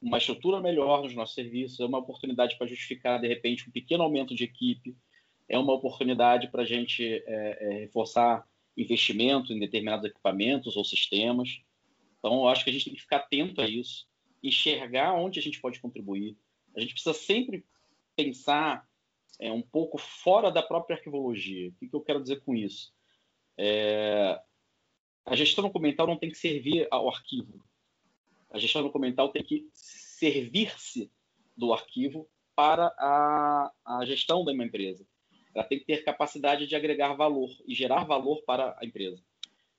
uma estrutura melhor nos nossos serviços, é uma oportunidade para justificar, de repente, um pequeno aumento de equipe, é uma oportunidade para a gente é, é, reforçar investimento em determinados equipamentos ou sistemas. Então, eu acho que a gente tem que ficar atento a isso, enxergar onde a gente pode contribuir. A gente precisa sempre pensar é, um pouco fora da própria arquivologia. O que, que eu quero dizer com isso? É, a gestão documental não tem que servir ao arquivo. A gestão documental tem que servir-se do arquivo para a, a gestão de uma empresa. Ela tem que ter capacidade de agregar valor e gerar valor para a empresa.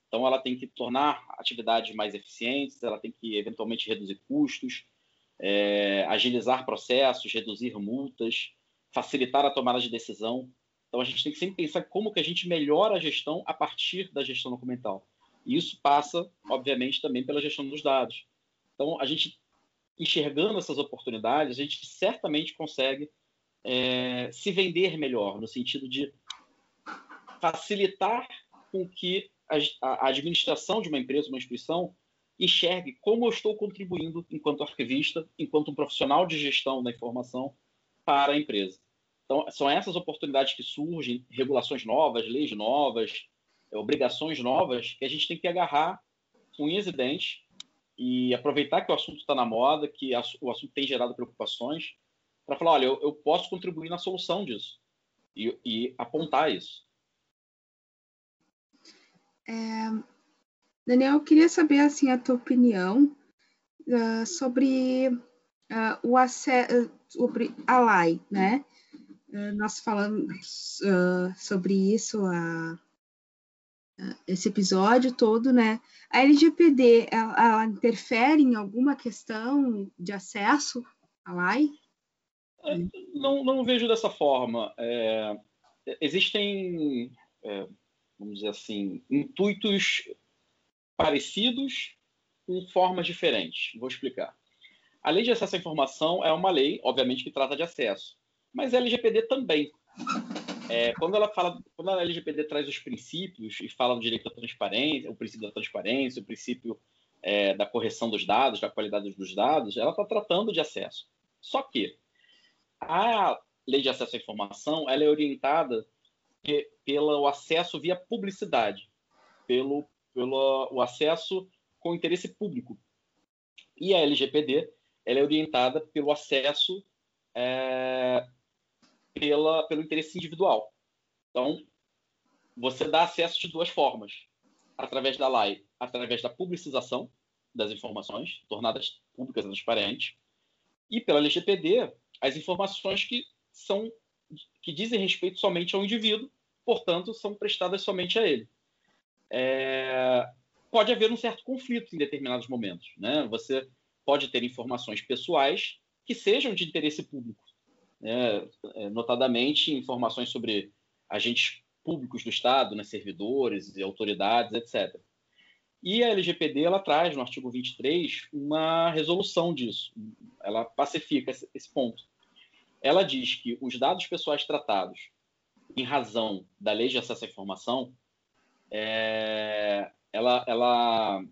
Então, ela tem que tornar atividades mais eficientes, ela tem que, eventualmente, reduzir custos, é, agilizar processos, reduzir multas, facilitar a tomada de decisão. Então, a gente tem que sempre pensar como que a gente melhora a gestão a partir da gestão documental. E isso passa, obviamente, também pela gestão dos dados. Então, a gente, enxergando essas oportunidades, a gente certamente consegue é, se vender melhor, no sentido de facilitar com que a, administração de uma empresa, uma instituição, enxergue como eu estou contribuindo enquanto arquivista, enquanto um profissional de gestão da informação para a empresa. Então, são essas oportunidades que surgem, regulações novas, leis novas, obrigações novas, que a gente tem que agarrar com unhas e dentes e aproveitar que o assunto está na moda, que o assunto tem gerado preocupações, para falar, olha, eu, eu, posso contribuir na solução disso e, e apontar isso. É, Daniel, eu queria saber assim a tua opinião uh, sobre uh, o acesso, sobre a LAI, né? Uh, nós falamos sobre isso a, esse episódio todo, né? A LGPD, ela, ela, interfere em alguma questão de acesso à LAI? É, não, não vejo dessa forma. É, existem é, vamos dizer assim, intuitos parecidos com formas diferentes. Vou explicar. A lei de acesso à informação é uma lei, obviamente, que trata de acesso, mas a LGPD também. É, quando ela fala, quando a LGPD traz os princípios e fala do direito à transparência, o princípio da transparência, o princípio é, da correção dos dados, da qualidade dos dados, ela está tratando de acesso. Só que a lei de acesso à informação ela é orientada pelo acesso via publicidade, pelo, pelo o acesso com interesse público. E a LGPD ela é orientada pelo acesso é, pela, pelo interesse individual. Então, você dá acesso de duas formas. Através da lei, através da publicização das informações, tornadas públicas e transparentes, e pela LGPD, as informações que são que dizem respeito somente ao indivíduo portanto, são prestadas somente a ele. É, pode haver um certo conflito em determinados momentos. Né? Você pode ter informações pessoais que sejam de interesse público, né? É, notadamente informações sobre agentes públicos do Estado, né? servidores e autoridades, etc. E a LGPD ela traz no artigo 23 uma resolução disso. Ela pacifica esse ponto. Ela diz que os dados pessoais tratados em razão da lei de acesso à informação, é, ela, ela,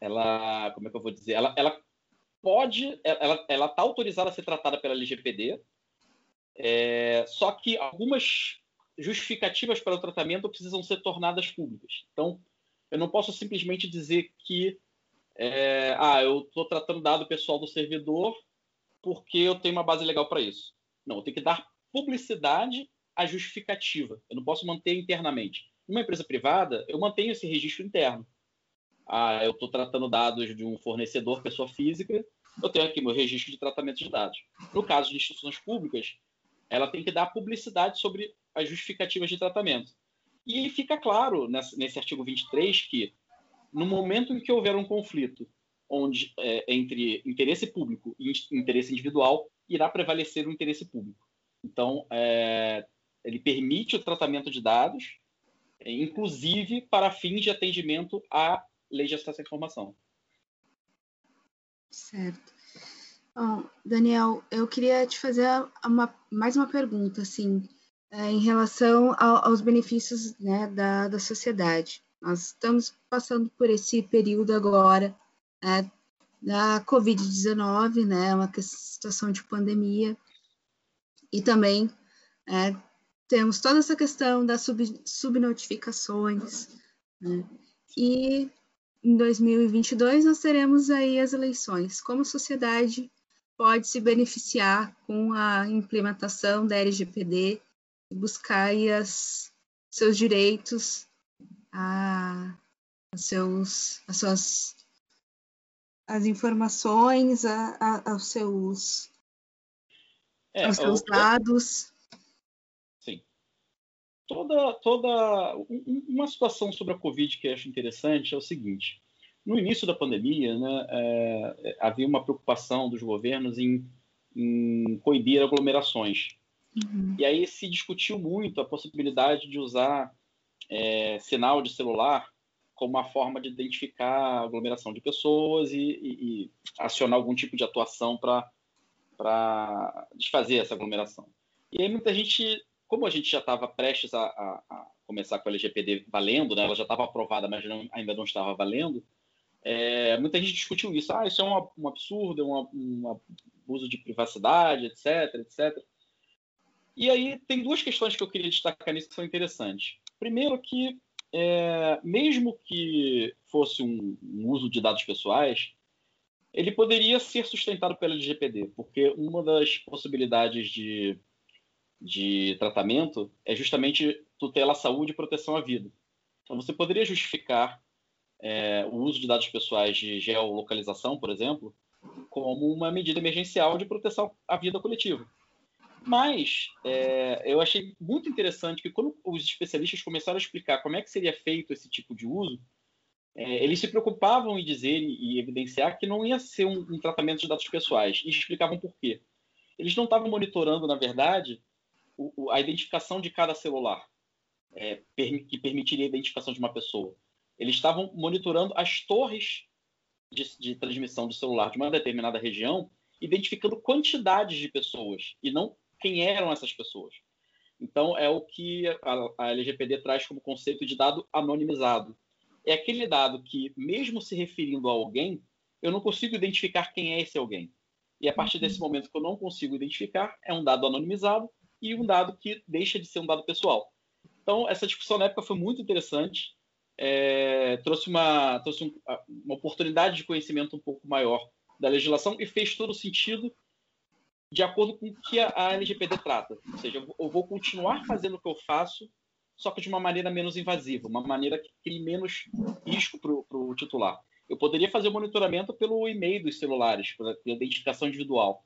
ela, como é que eu vou dizer? Ela, ela pode, ela, ela está autorizada a ser tratada pela LGPD, é, só que algumas justificativas para o tratamento precisam ser tornadas públicas. Então, eu não posso simplesmente dizer que é, ah, eu estou tratando dado pessoal do servidor porque eu tenho uma base legal para isso. Não, eu tenho que dar publicidade à justificativa. Eu não posso manter internamente. Numa empresa privada, eu mantenho esse registro interno. Ah, eu estou tratando dados de um fornecedor, pessoa física, eu tenho aqui meu registro de tratamento de dados. No caso de instituições públicas, ela tem que dar publicidade sobre as justificativas de tratamento. E fica claro nesse artigo 23 que, no momento em que houver um conflito onde é, entre interesse público e interesse individual, irá prevalecer o interesse público. Então, é, ele permite o tratamento de dados, inclusive para fins de atendimento à lei de acesso à informação. Certo. Bom, Daniel, eu queria te fazer uma, mais uma pergunta, assim, é, em relação ao, aos benefícios né, da, da sociedade. Nós estamos passando por esse período agora é, da Covid-19, né, uma situação de pandemia, e também é, temos toda essa questão das sub, subnotificações, né, e em 2022 nós teremos aí as eleições. Como sociedade pode se beneficiar com a implementação da LGPD e buscar aí as, seus direitos, a, a seus, as suas as informações, a, a, aos seus, é, aos seus dados. Sim. Toda, toda uma situação sobre a Covid que eu acho interessante é o seguinte: no início da pandemia, né, é, havia uma preocupação dos governos em, em coibir aglomerações. Uhum. E aí se discutiu muito a possibilidade de usar é, sinal de celular como uma forma de identificar a aglomeração de pessoas e, e, e acionar algum tipo de atuação para desfazer essa aglomeração. E aí muita gente, como a gente já estava prestes a, a, a, começar com a LGPD valendo, né, ela já estava aprovada, mas não, ainda não estava valendo, é, muita gente discutiu isso. Ah, isso é um, um absurdo, é um, um abuso de privacidade, etc, etc. E aí tem duas questões que eu queria destacar nisso que são interessantes. Primeiro que, é, mesmo que fosse um, um, uso de dados pessoais, ele poderia ser sustentado pela LGPD, porque uma das possibilidades de, de tratamento é justamente tutela à saúde e proteção à vida. Então você poderia justificar é, o uso de dados pessoais de geolocalização, por exemplo, como uma medida emergencial de proteção à vida coletiva. Mas é, eu achei muito interessante que quando os especialistas começaram a explicar como é que seria feito esse tipo de uso, é, eles se preocupavam em dizer e evidenciar que não ia ser um, um tratamento de dados pessoais, e explicavam por quê. Eles não estavam monitorando, na verdade, o, o, a identificação de cada celular, é, per, que permitiria a identificação de uma pessoa eles estavam monitorando as torres de, de, transmissão de celular de uma determinada região, identificando quantidades de pessoas e não quem eram essas pessoas. Então, é o que a, a LGPD traz como conceito de dado anonimizado. É aquele dado que, mesmo se referindo a alguém, eu não consigo identificar quem é esse alguém. E a partir desse uhum. momento que eu não consigo identificar, é um dado anonimizado e um dado que deixa de ser um dado pessoal. Então, essa discussão na época foi muito interessante é, trouxe, uma, trouxe um, uma oportunidade de conhecimento um pouco maior da legislação e fez todo sentido de acordo com o que a, a LGPD trata. Ou seja, eu, eu vou continuar fazendo o que eu faço, só que de uma maneira menos invasiva, uma maneira que crie menos risco para o titular. Eu poderia fazer o monitoramento pelo e-mail dos celulares, pela identificação individual,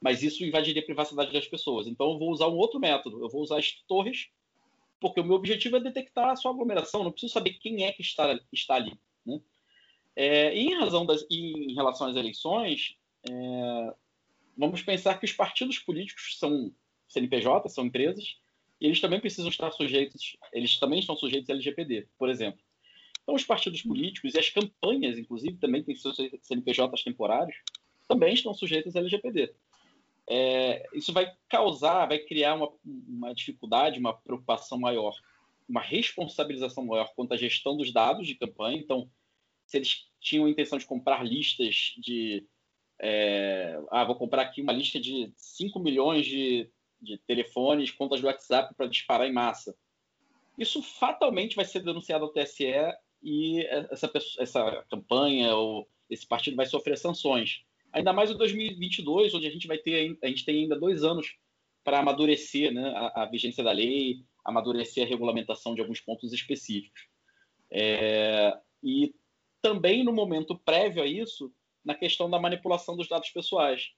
mas isso invadiria a privacidade das pessoas. Então, eu vou usar um outro método. Eu vou usar as torres porque o meu objetivo é detectar a sua aglomeração, não preciso saber quem é que está, está ali. Né? É, em, razão das, em relação às eleições, é, vamos pensar que os partidos políticos são CNPJ, são empresas, e eles também precisam estar sujeitos, eles também estão sujeitos à LGPD, por exemplo. Então, os partidos políticos e as campanhas, inclusive, também têm seus CNPJs temporários, também estão sujeitos à LGPD é, isso vai causar, vai criar uma, uma dificuldade, uma preocupação maior, uma responsabilização maior quanto à gestão dos dados de campanha. Então, se eles tinham a intenção de comprar listas de. É, ah, vou comprar aqui uma lista de 5 milhões de, de telefones, contas do WhatsApp para disparar em massa. Isso fatalmente vai ser denunciado ao TSE e essa, essa campanha ou esse partido vai sofrer sanções. Ainda mais em 2022, onde a gente vai ter, a gente tem ainda dois anos para amadurecer né, a, a, vigência da lei, amadurecer a regulamentação de alguns pontos específicos. É, e também no momento prévio a isso, na questão da manipulação dos dados pessoais.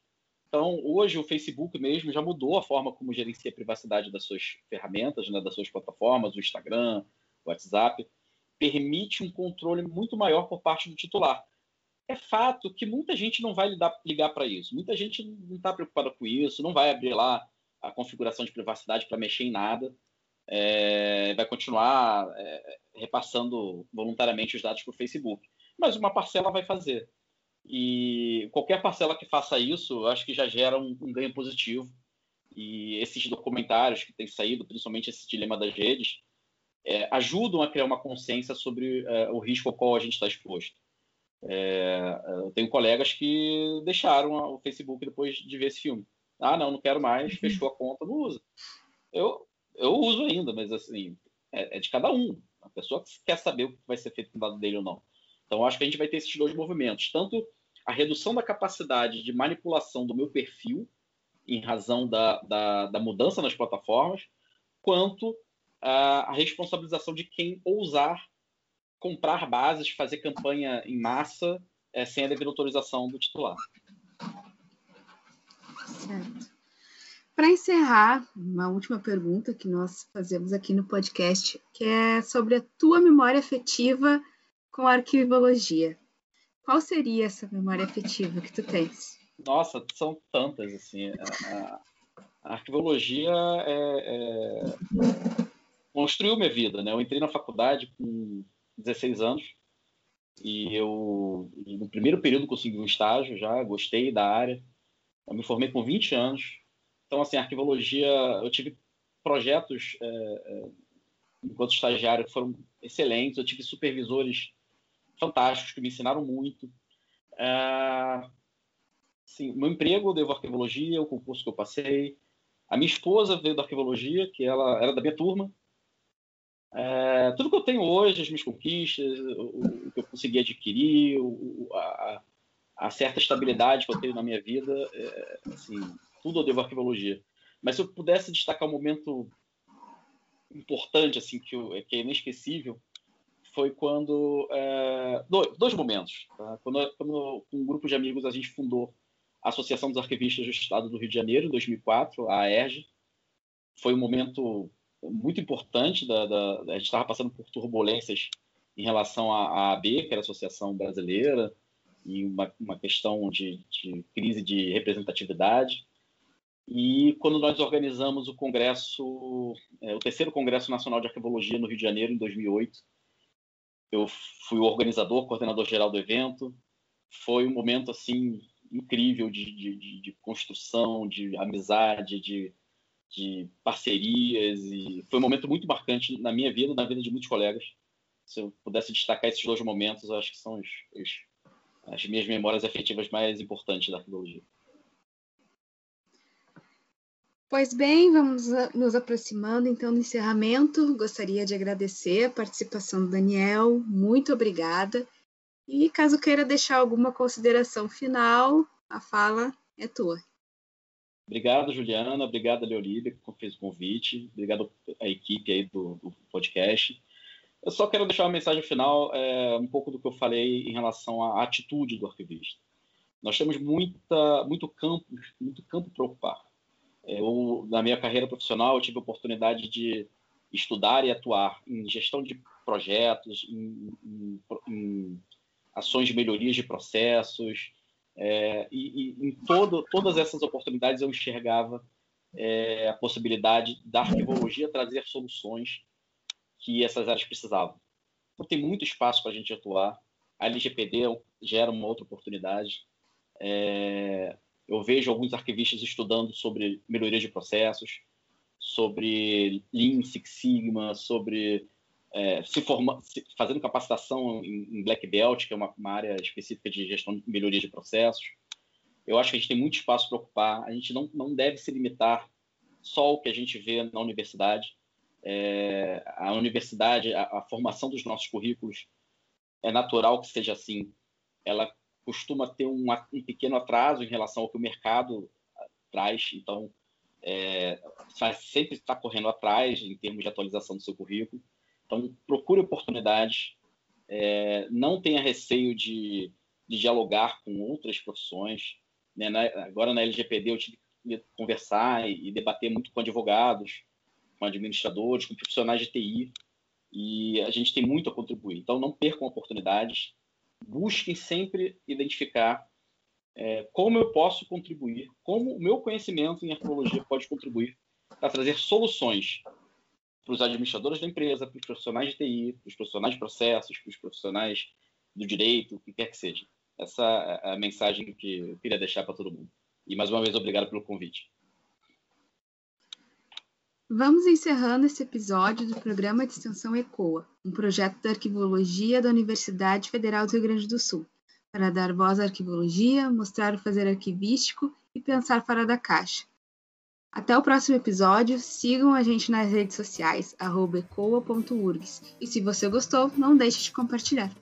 Então, hoje o Facebook mesmo já mudou a forma como gerencia a privacidade das suas ferramentas, né, das suas plataformas, o Instagram, o WhatsApp, permite um controle muito maior por parte do titular. É fato que muita gente não vai ligar para isso, muita gente não está preocupada com isso, não vai abrir lá a configuração de privacidade para mexer em nada, é, vai continuar é, repassando voluntariamente os dados para o Facebook. Mas uma parcela vai fazer. E qualquer parcela que faça isso, eu acho que já gera um, um ganho positivo. E esses documentários que têm saído, principalmente esse dilema das redes, é, ajudam a criar uma consciência sobre é, o risco ao qual a gente está exposto. É, eu tenho colegas que deixaram o Facebook depois de ver esse filme. Ah, não, não quero mais, uhum. fechou a conta, não usa. Eu, eu uso ainda, mas assim, é, é de cada um. A pessoa que quer saber o que vai ser feito com o lado dele ou não. Então, acho que a gente vai ter esses dois movimentos. Tanto a redução da capacidade de manipulação do meu perfil, em razão da, da, da mudança nas plataformas, quanto a, a responsabilização de quem ousar comprar bases, fazer campanha em massa é, sem a devida autorização do titular. Certo. Para encerrar, uma última pergunta que nós fazemos aqui no podcast, que é sobre a tua memória afetiva com a arquivologia. Qual seria essa memória afetiva que tu tens? Nossa, são tantas, assim. A, a arquivologia é, é... construiu minha vida, né? Eu entrei na faculdade com 16 anos e eu, no primeiro período, consegui um estágio já, gostei da área eu me formei com 20 anos. Então, assim, arquivologia, eu tive projetos é, é, enquanto estagiário que foram excelentes. Eu tive supervisores fantásticos que me ensinaram muito. É, sim, meu emprego eu devo arquivologia, o concurso que eu passei. A minha esposa veio da arquivologia, que ela era da minha turma. É, tudo que eu tenho hoje, as minhas conquistas, o, o que eu consegui adquirir, o, a, a certa estabilidade que eu tenho na minha vida, é, assim, tudo eu devo à arquivologia. Mas se eu pudesse destacar um momento importante, assim, que, eu, que é inesquecível, foi quando é, dois, dois, momentos. Tá? Quando, quando um grupo de amigos a gente fundou a Associação dos Arquivistas do Estado do Rio de Janeiro, em 2004, a AERJ. Foi um momento muito importante. Da, da, a gente estava passando por turbulências em relação à, à AB, que era a Associação Brasileira, e uma, uma questão de, de crise de representatividade. E quando nós organizamos o congresso, é, o terceiro Congresso Nacional de Arqueologia no Rio de Janeiro, em 2008, eu fui o organizador, coordenador geral do evento. Foi um momento assim incrível de, de, de construção, de amizade, de, de, parcerias e foi um momento muito marcante na minha vida, na vida de muitos colegas. Se eu pudesse destacar esses dois momentos, acho que são os, os as minhas memórias afetivas mais importantes da arqueologia. Pois bem, vamos nos aproximando então do encerramento. Gostaria de agradecer a participação do Daniel, muito obrigada. E caso queira deixar alguma consideração final, a fala é tua. Obrigado, Juliana. Obrigado, Leolívia, que fez o convite. Obrigado à equipe aí do, do podcast. Eu só quero deixar uma mensagem final, é, um pouco do que eu falei em relação à atitude do arquivista. Nós temos muita, muito campo, muito campo para ocupar. É, eu, na minha carreira profissional, eu tive a oportunidade de estudar e atuar em gestão de projetos, em, em, em ações de melhorias de processos, é, e, e, em todo, todas essas oportunidades eu enxergava é, a possibilidade da arquivologia trazer soluções que essas áreas precisavam. Então, tem muito espaço para a gente atuar. A LGPD gera uma outra oportunidade. É, eu vejo alguns arquivistas estudando sobre melhoria de processos, sobre Lean Six Sigma, sobre é, se forma, se, fazendo capacitação em, em, Black Belt, que é uma, uma, área específica de gestão de melhoria de processos. Eu acho que a gente tem muito espaço para ocupar. A gente não, não deve se limitar só ao que a gente vê na universidade. É, a universidade, a, a, formação dos nossos currículos é natural que seja assim. Ela costuma ter um, um pequeno atraso em relação ao que o mercado traz. Então, é, sempre está correndo atrás em termos de atualização do seu currículo. Então, procure oportunidades, é, não tenha receio de, de, dialogar com outras profissões. Né? Na, agora, na LGPD, eu tive que conversar e, e, debater muito com advogados, com administradores, com profissionais de TI, e a gente tem muito a contribuir. Então, não percam oportunidades, busquem sempre identificar é, como eu posso contribuir, como o meu conhecimento em arqueologia pode contribuir para trazer soluções para os administradores da empresa, para os profissionais de TI, para os profissionais de processos, para os profissionais do direito, o que quer que seja. Essa é a mensagem que eu queria deixar para todo mundo. E mais uma vez, obrigado pelo convite. Vamos encerrando esse episódio do programa de extensão ECOA, um projeto da arquivologia da Universidade Federal do Rio Grande do Sul, para dar voz à arquivologia, mostrar o fazer arquivístico e pensar fora da caixa. Até o próximo episódio. Sigam a gente nas redes sociais, ecoa.urgs. E se você gostou, não deixe de compartilhar.